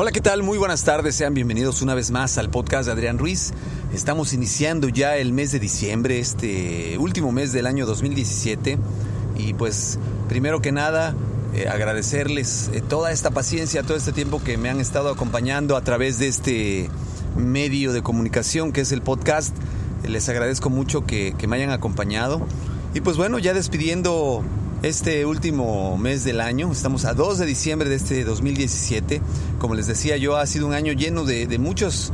Hola, ¿qué tal? Muy buenas tardes, sean bienvenidos una vez más al podcast de Adrián Ruiz. Estamos iniciando ya el mes de diciembre, este último mes del año 2017. Y pues, primero que nada, eh, agradecerles eh, toda esta paciencia, todo este tiempo que me han estado acompañando a través de este medio de comunicación que es el podcast. Les agradezco mucho que, que me hayan acompañado. Y pues bueno, ya despidiendo este último mes del año. Estamos a 2 de diciembre de este 2017. Como les decía yo, ha sido un año lleno de, de muchas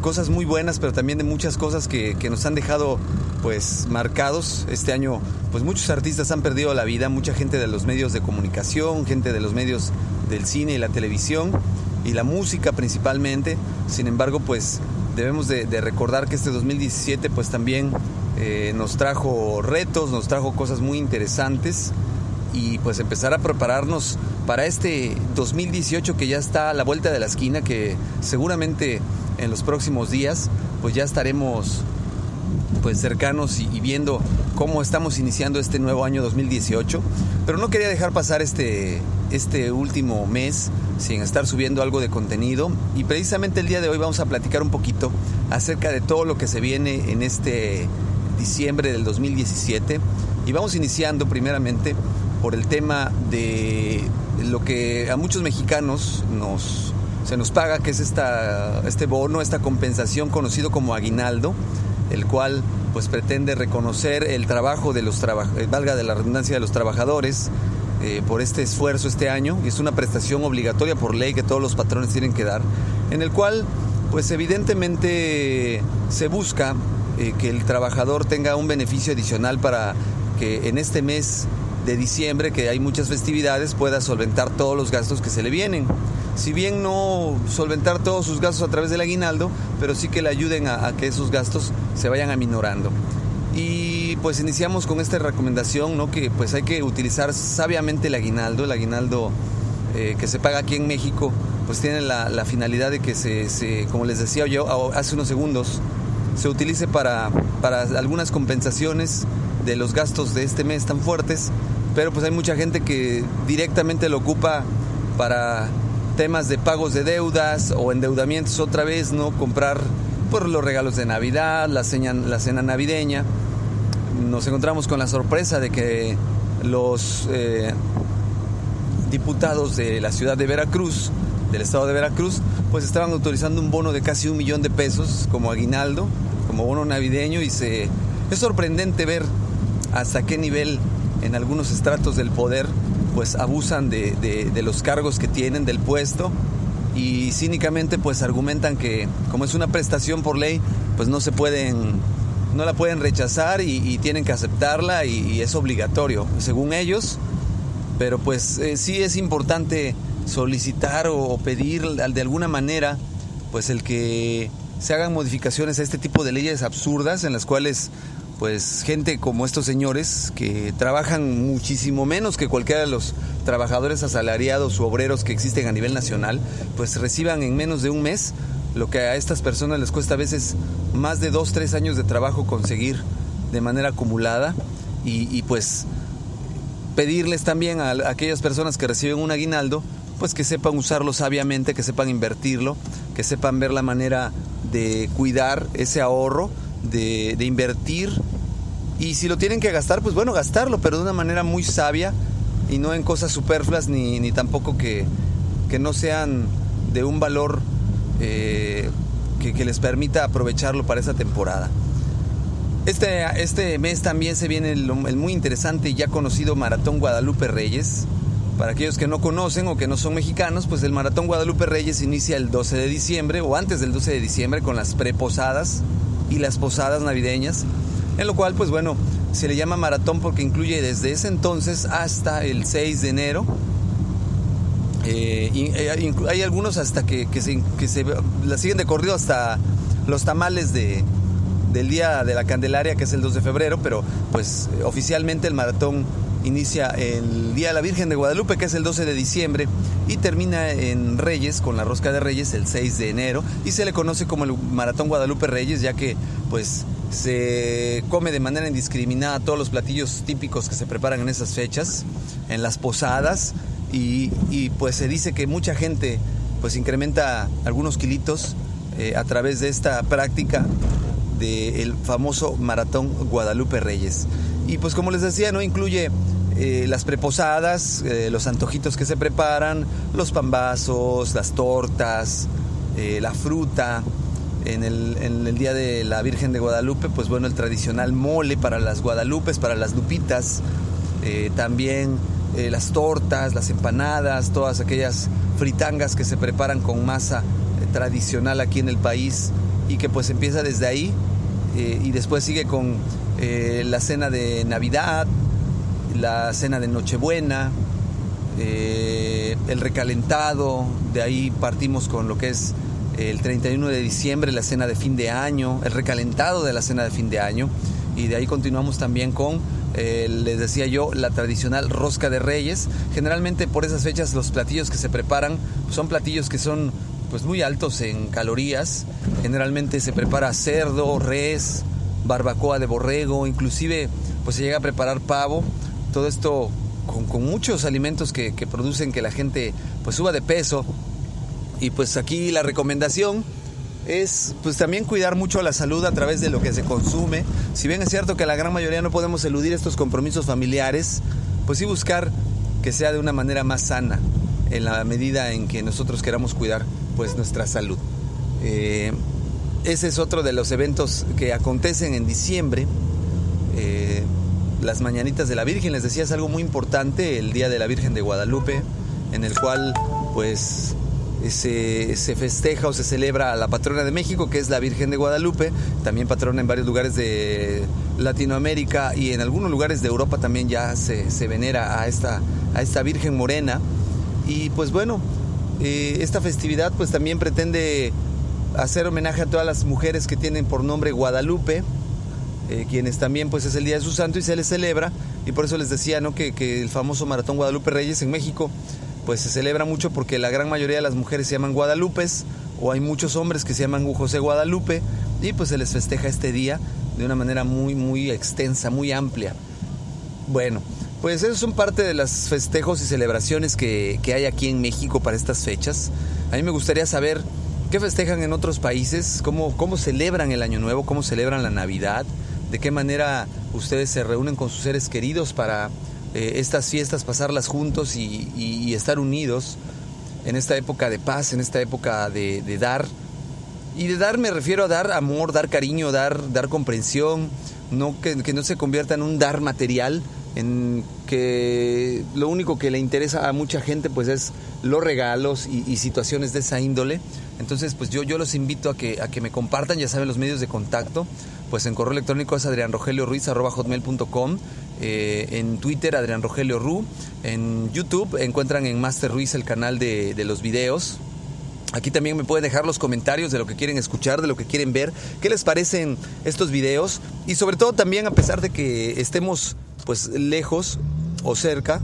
cosas muy buenas, pero también de muchas cosas que, que, nos han dejado pues marcados. Este año pues muchos artistas han perdido la vida, mucha gente de los medios de comunicación, gente de los medios del cine y la televisión y la música principalmente. Sin embargo, pues debemos de, de recordar que este 2017 pues también eh, nos trajo retos, nos trajo cosas muy interesantes y pues empezar a prepararnos para este 2018 que ya está a la vuelta de la esquina, que seguramente en los próximos días pues ya estaremos pues cercanos y, y, viendo cómo estamos iniciando este nuevo año 2018. Pero no quería dejar pasar este, este último mes sin estar subiendo algo de contenido y precisamente el día de hoy vamos a platicar un poquito acerca de todo lo que se viene en este diciembre del 2017 y vamos iniciando primeramente por el tema de lo que a muchos mexicanos nos, se nos paga, que es esta, este bono, esta compensación conocido como aguinaldo, el cual pues pretende reconocer el trabajo de los trabajadores, valga de la redundancia de los trabajadores, eh, por este esfuerzo este año, y es una prestación obligatoria por ley que todos los patrones tienen que dar, en el cual pues evidentemente se busca eh, que el trabajador tenga un beneficio adicional para que en este mes de diciembre, que hay muchas festividades, pueda solventar todos los gastos que se le vienen. Si bien no solventar todos sus gastos a través del aguinaldo, pero sí que le ayuden a, que esos gastos se vayan aminorando. Y pues iniciamos con esta recomendación, ¿no? Que pues hay que utilizar sabiamente el aguinaldo, el aguinaldo eh, que se paga aquí en México, pues tiene la, finalidad de que se, como les decía yo hace unos segundos, se utilice para, para algunas compensaciones de los gastos de este mes tan fuertes, pero pues hay mucha gente que directamente lo ocupa para temas de pagos de deudas o endeudamientos otra vez, ¿no? Comprar por los regalos de Navidad, la cena, la cena navideña. Nos encontramos con la sorpresa de que los eh, diputados de la ciudad de Veracruz, del estado de Veracruz, pues estaban autorizando un bono de casi un millón de pesos como aguinaldo, como bono navideño y se es sorprendente ver hasta qué nivel en algunos estratos del poder pues abusan de, de, los cargos que tienen del puesto y cínicamente pues argumentan que como es una prestación por ley pues no se pueden no la pueden rechazar y, tienen que aceptarla y, y, es obligatorio según ellos. Pero pues eh, sí es importante solicitar o, pedir de alguna manera pues el que se hagan modificaciones a este tipo de leyes absurdas en las cuales pues gente como estos señores que trabajan muchísimo menos que cualquiera de los trabajadores asalariados o obreros que existen a nivel nacional, pues reciban en menos de un mes lo que a estas personas les cuesta a veces más de dos, tres años de trabajo conseguir de manera acumulada y, y pues pedirles también a aquellas personas que reciben un aguinaldo pues que sepan usarlo sabiamente, que sepan invertirlo, que sepan ver la manera de cuidar ese ahorro, de, invertir y si lo tienen que gastar, pues bueno, gastarlo, pero de una manera muy sabia y no en cosas superfluas ni, ni tampoco que, que, no sean de un valor eh, que, que, les permita aprovecharlo para esa temporada. Este, este mes también se viene el muy interesante y ya conocido Maratón Guadalupe Reyes, para aquellos que no conocen o que no son mexicanos, pues el Maratón Guadalupe Reyes inicia el 12 de diciembre o antes del 12 de diciembre con las preposadas y las posadas navideñas, en lo cual pues bueno, se le llama maratón porque incluye desde ese entonces hasta el 6 de enero. Eh, eh, hay algunos hasta que, que, se, que se la siguen de corrido hasta los tamales de, del día de la Candelaria, que es el 2 de febrero, pero pues oficialmente el maratón inicia el Día de la Virgen de Guadalupe, que es el 12 de diciembre, y termina en Reyes, con la Rosca de Reyes, el 6 de enero, y se le conoce como el Maratón Guadalupe Reyes, ya que pues se come de manera indiscriminada todos los platillos típicos que se preparan en esas fechas, en las posadas, y, pues se dice que mucha gente pues incrementa algunos kilitos eh, a través de esta práctica del famoso maratón Guadalupe Reyes. Y pues como les decía, no incluye eh, las preposadas, eh, los antojitos que se preparan, los pambazos, las tortas, la fruta. En el, día de la Virgen de Guadalupe, pues bueno, el tradicional mole para las guadalupes, para las lupitas, también las tortas, las empanadas, todas aquellas fritangas que se preparan con masa tradicional aquí en el país y que pues empieza desde ahí eh, y después sigue con eh, la cena de Navidad, la cena de Nochebuena, eh, el recalentado, de ahí partimos con lo que es el 31 de diciembre, la cena de fin de año, el recalentado de la cena de fin de año y de ahí continuamos también con les decía yo, la tradicional rosca de reyes. Generalmente por esas fechas los platillos que se preparan son platillos que son pues muy altos en calorías. Generalmente se prepara cerdo, res, barbacoa de borrego, inclusive pues se llega a preparar pavo. Todo esto con, muchos alimentos que, producen que la gente pues suba de peso. Y pues aquí la recomendación es pues también cuidar mucho la salud a través de lo que se consume. Si bien es cierto que la gran mayoría no podemos eludir estos compromisos familiares, pues sí buscar que sea de una manera más sana en la medida en que nosotros queramos cuidar pues nuestra salud. Eh, ese es otro de los eventos que acontecen en diciembre. Eh, las mañanitas de la Virgen, les decía, es algo muy importante, el Día de la Virgen de Guadalupe, en el cual pues se, se, festeja o se celebra a la patrona de México, que es la Virgen de Guadalupe, también patrona en varios lugares de Latinoamérica y en algunos lugares de Europa también ya se, se venera a esta, a esta Virgen Morena. Y pues bueno, eh, esta festividad pues también pretende hacer homenaje a todas las mujeres que tienen por nombre Guadalupe, eh, quienes también pues es el día de su santo y se les celebra y por eso les decía ¿no? que, que, el famoso maratón Guadalupe Reyes en México pues se celebra mucho porque la gran mayoría de las mujeres se llaman Guadalupes o hay muchos hombres que se llaman José Guadalupe y pues se les festeja este día de una manera muy muy extensa, muy amplia. Bueno, pues esos son parte de los festejos y celebraciones que, hay aquí en México para estas fechas. A mí me gustaría saber qué festejan en otros países, cómo, cómo celebran el Año Nuevo, cómo celebran la Navidad, de qué manera ustedes se reúnen con sus seres queridos para eh, estas fiestas, pasarlas juntos y, estar unidos en esta época de paz, en esta época de, dar. Y de dar me refiero a dar amor, dar cariño, dar, dar comprensión, no que, no se convierta en un dar material, en que lo único que le interesa a mucha gente pues es los regalos y, situaciones de esa índole. Entonces pues yo, yo los invito a que, a que me compartan, ya saben los medios de contacto, pues en correo electrónico es adrianrogelioruiz.com, eh, en Twitter Adrián Rogelio Ru, en YouTube encuentran en Master Ruiz el canal de, de los videos, Aquí también me pueden dejar los comentarios de lo que quieren escuchar, de lo que quieren ver, qué les parecen estos videos. Y sobre todo también a pesar de que estemos pues lejos o cerca,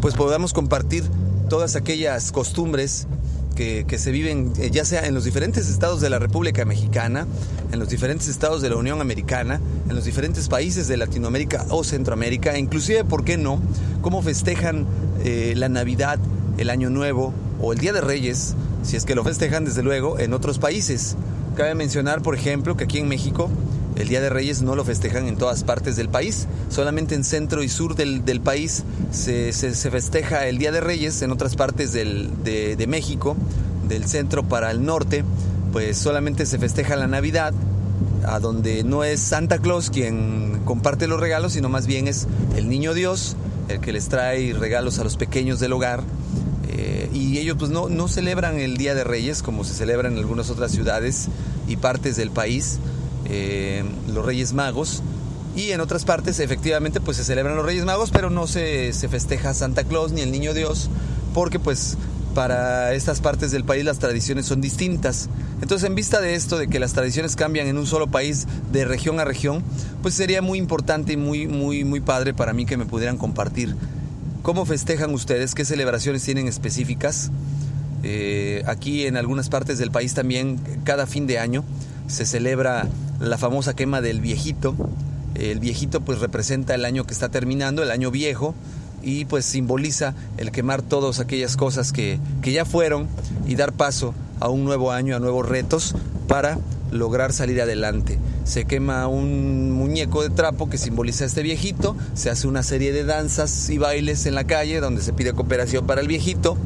pues podamos compartir todas aquellas costumbres que, se viven eh, ya sea en los diferentes estados de la República Mexicana, en los diferentes estados de la Unión Americana, en los diferentes países de Latinoamérica o Centroamérica, e inclusive, ¿por qué no?, cómo festejan eh, la Navidad, el Año Nuevo o el Día de Reyes, si es que lo festejan desde luego en otros países. Cabe mencionar, por ejemplo, que aquí en México el Día de Reyes no lo festejan en todas partes del país, solamente en centro y sur del, país se, festeja el Día de Reyes, en otras partes de, México, del centro para el norte, pues solamente se festeja la Navidad, a donde no es Santa Claus quien comparte los regalos, sino más bien es el Niño Dios, el que les trae regalos a los pequeños del hogar. Eh, y ellos pues no, no celebran el Día de Reyes como se celebra en algunas otras ciudades y partes del país, eh, los Reyes Magos. Y en otras partes, efectivamente, pues se celebran los Reyes Magos, pero no se, se festeja Santa Claus ni el Niño Dios, porque pues para estas partes del país las tradiciones son distintas. Entonces, en vista de esto, de que las tradiciones cambian en un solo país de región a región, pues sería muy importante y muy, muy, muy padre para mí que me pudieran compartir cómo festejan ustedes, qué celebraciones tienen específicas. Eh, aquí en algunas partes del país también, cada fin de año, se celebra la famosa quema del viejito. El viejito pues representa el año que está terminando, el año viejo, y pues simboliza el quemar todas aquellas cosas que, que ya fueron y dar paso a un nuevo año, a nuevos retos para lograr salir adelante. Se quema un muñeco de trapo que simboliza a este viejito, se hace una serie de danzas y bailes en la calle donde se pide cooperación para el viejito.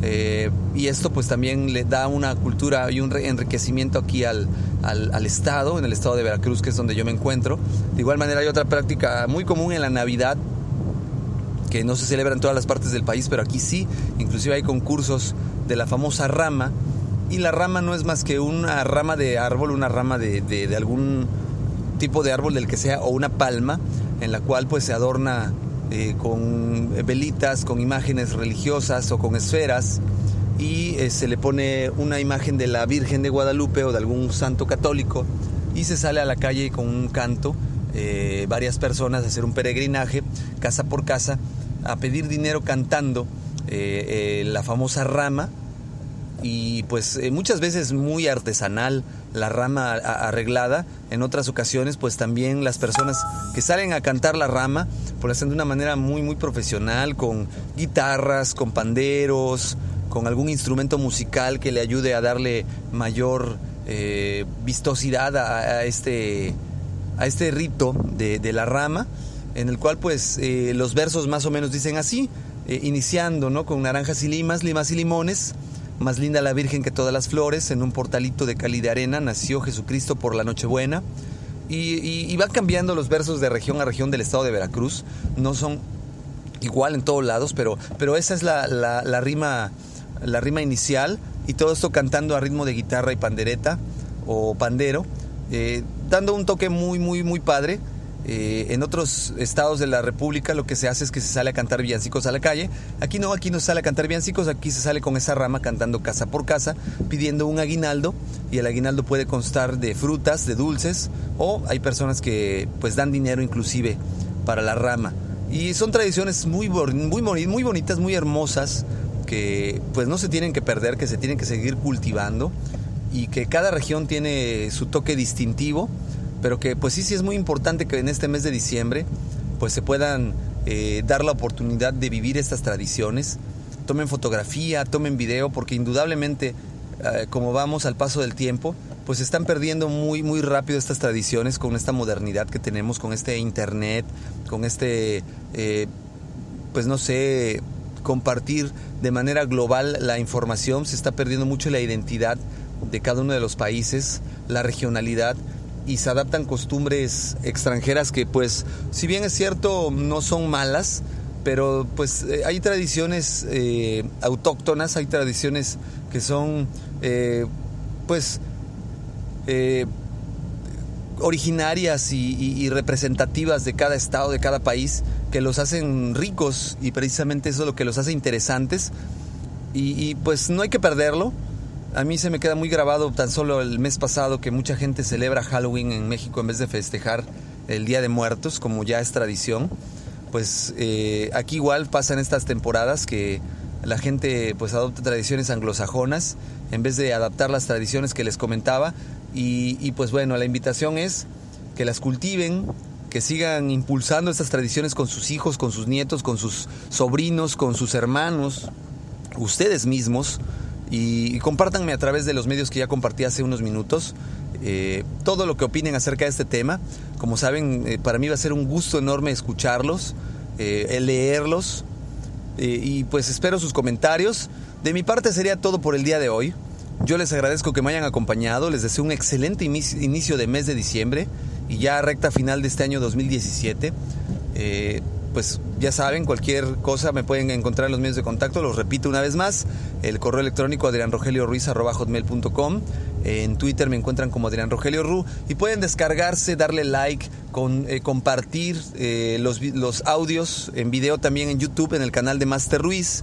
Eh, y esto pues también le da una cultura y un enriquecimiento aquí al, al, estado, en el estado de Veracruz, que es donde yo me encuentro. De igual manera hay otra práctica muy común en la Navidad, que no se celebra en todas las partes del país, pero aquí sí, inclusive hay concursos de la famosa rama, y la rama no es más que una rama de árbol, una rama de, de, algún tipo de árbol del que sea, o una palma, en la cual pues se adorna eh, con velitas, con imágenes religiosas o con esferas, y eh, se le pone una imagen de la Virgen de Guadalupe o de algún santo católico, y se sale a la calle con un canto, eh, varias personas a hacer un peregrinaje, casa por casa, a pedir dinero cantando la famosa rama, y pues eh, muchas veces muy artesanal la rama arreglada, en otras ocasiones pues también las personas que salen a cantar la rama pues lo hacen de una manera muy muy profesional con guitarras, con panderos, con algún instrumento musical que le ayude a darle mayor eh, vistosidad a, este a este rito de, la rama en el cual pues eh, los versos más o menos dicen así iniciando no con naranjas y limas limas y limones más linda la Virgen que todas las flores, en un portalito de cali de arena nació Jesucristo por la Nochebuena. Y, va cambiando los versos de región a región del estado de Veracruz. No son igual en todos lados, pero, pero esa es la, la, rima, la rima inicial. Y todo esto cantando a ritmo de guitarra y pandereta o pandero, eh, dando un toque muy, muy, muy padre. Eh, en otros estados de la República lo que se hace es que se sale a cantar villancicos a la calle. Aquí no, aquí no sale a cantar villancicos, aquí se sale con esa rama cantando casa por casa, pidiendo un aguinaldo y el aguinaldo puede constar de frutas, de dulces o hay personas que pues dan dinero inclusive para la rama. Y son tradiciones muy, muy, muy bonitas, muy hermosas que pues no se tienen que perder, que se tienen que seguir cultivando y que cada región tiene su toque distintivo pero que pues sí, sí es muy importante que en este mes de diciembre pues se puedan eh, dar la oportunidad de vivir estas tradiciones, tomen fotografía, tomen video, porque indudablemente eh, como vamos al paso del tiempo, pues están perdiendo muy muy rápido estas tradiciones con esta modernidad que tenemos, con este internet, con este, eh, pues no sé, compartir de manera global la información, se está perdiendo mucho la identidad de cada uno de los países, la regionalidad y se adaptan costumbres extranjeras que pues si bien es cierto no son malas, pero pues eh, hay tradiciones eh, autóctonas, hay tradiciones que son eh, pues originarias y, representativas de cada estado, de cada país, que los hacen ricos y precisamente eso es lo que los hace interesantes y pues no hay que perderlo a mí se me queda muy grabado tan solo el mes pasado que mucha gente celebra Halloween en México en vez de festejar el Día de Muertos, como ya es tradición. Pues eh, aquí igual pasan estas temporadas que la gente pues adopta tradiciones anglosajonas en vez de adaptar las tradiciones que les comentaba. Y, y pues bueno, la invitación es que las cultiven, que sigan impulsando estas tradiciones con sus hijos, con sus nietos, con sus sobrinos, con sus hermanos, ustedes mismos y, compártanme a través de los medios que ya compartí hace unos minutos eh, todo lo que opinen acerca de este tema. Como saben, eh, para mí va a ser un gusto enorme escucharlos, eh, leerlos y pues espero sus comentarios. De mi parte sería todo por el día de hoy. Yo les agradezco que me hayan acompañado, les deseo un excelente inicio de mes de diciembre y ya recta final de este año 2017 pues ya saben, cualquier cosa me pueden encontrar en los medios de contacto. Los repito una vez más, el correo electrónico adrianrogelioruiz.com. En Twitter me encuentran como Adrián Rogelio Ru y pueden descargarse, darle like, con, eh, compartir eh, los, los, audios en video también en YouTube en el canal de Master Ruiz.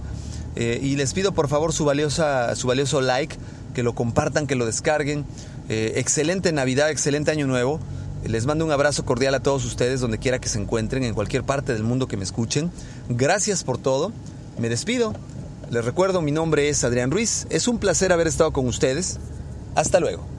Eh, y les pido por favor su, valiosa, su valioso like, que lo compartan, que lo descarguen. excelente Navidad, excelente Año Nuevo. Les mando un abrazo cordial a todos ustedes donde quiera que se encuentren, en cualquier parte del mundo que me escuchen. Gracias por todo. Me despido. Les recuerdo, mi nombre es Adrián Ruiz. Es un placer haber estado con ustedes. Hasta luego.